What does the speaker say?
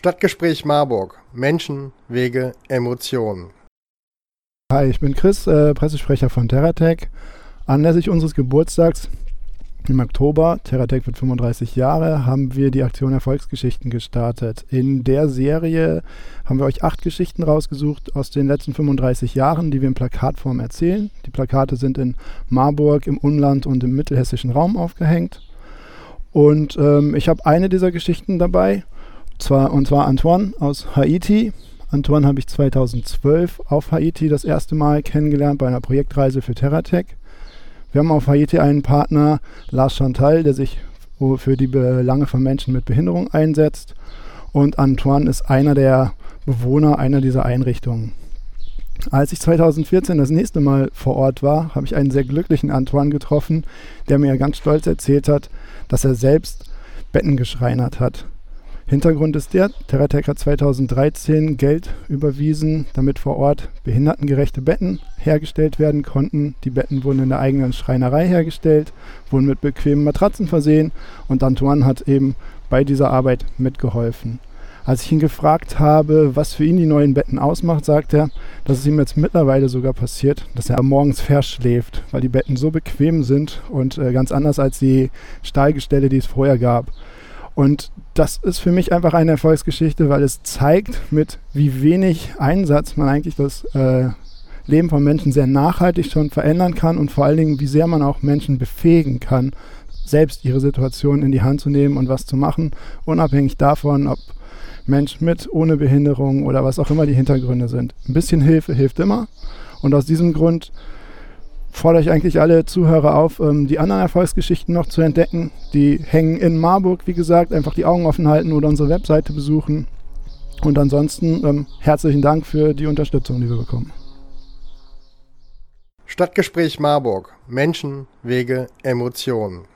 Stadtgespräch Marburg. Menschen, Wege, Emotionen. Hi, ich bin Chris, äh, Pressesprecher von Terratech. Anlässlich unseres Geburtstags im Oktober, Terratech wird 35 Jahre, haben wir die Aktion Erfolgsgeschichten gestartet. In der Serie haben wir euch acht Geschichten rausgesucht aus den letzten 35 Jahren, die wir in Plakatform erzählen. Die Plakate sind in Marburg, im Umland und im mittelhessischen Raum aufgehängt. Und ähm, ich habe eine dieser Geschichten dabei zwar, und zwar Antoine aus Haiti. Antoine habe ich 2012 auf Haiti das erste Mal kennengelernt bei einer Projektreise für Terratech. Wir haben auf Haiti einen Partner, Lars Chantal, der sich für die Belange von Menschen mit Behinderung einsetzt. Und Antoine ist einer der Bewohner einer dieser Einrichtungen. Als ich 2014 das nächste Mal vor Ort war, habe ich einen sehr glücklichen Antoine getroffen, der mir ganz stolz erzählt hat, dass er selbst Betten geschreinert hat. Hintergrund ist der, Terratech hat 2013 Geld überwiesen, damit vor Ort behindertengerechte Betten hergestellt werden konnten. Die Betten wurden in der eigenen Schreinerei hergestellt, wurden mit bequemen Matratzen versehen und Antoine hat eben bei dieser Arbeit mitgeholfen. Als ich ihn gefragt habe, was für ihn die neuen Betten ausmacht, sagt er, dass es ihm jetzt mittlerweile sogar passiert, dass er morgens verschläft, weil die Betten so bequem sind und äh, ganz anders als die Stahlgestelle, die es vorher gab. Und das ist für mich einfach eine Erfolgsgeschichte, weil es zeigt, mit wie wenig Einsatz man eigentlich das äh, Leben von Menschen sehr nachhaltig schon verändern kann und vor allen Dingen, wie sehr man auch Menschen befähigen kann, selbst ihre Situation in die Hand zu nehmen und was zu machen, unabhängig davon, ob Mensch mit, ohne Behinderung oder was auch immer die Hintergründe sind. Ein bisschen Hilfe hilft immer. Und aus diesem Grund fordere ich eigentlich alle Zuhörer auf, ähm, die anderen Erfolgsgeschichten noch zu entdecken. Die hängen in Marburg, wie gesagt, einfach die Augen offen halten oder unsere Webseite besuchen. Und ansonsten ähm, herzlichen Dank für die Unterstützung, die wir bekommen. Stadtgespräch Marburg. Menschen, Wege, Emotionen.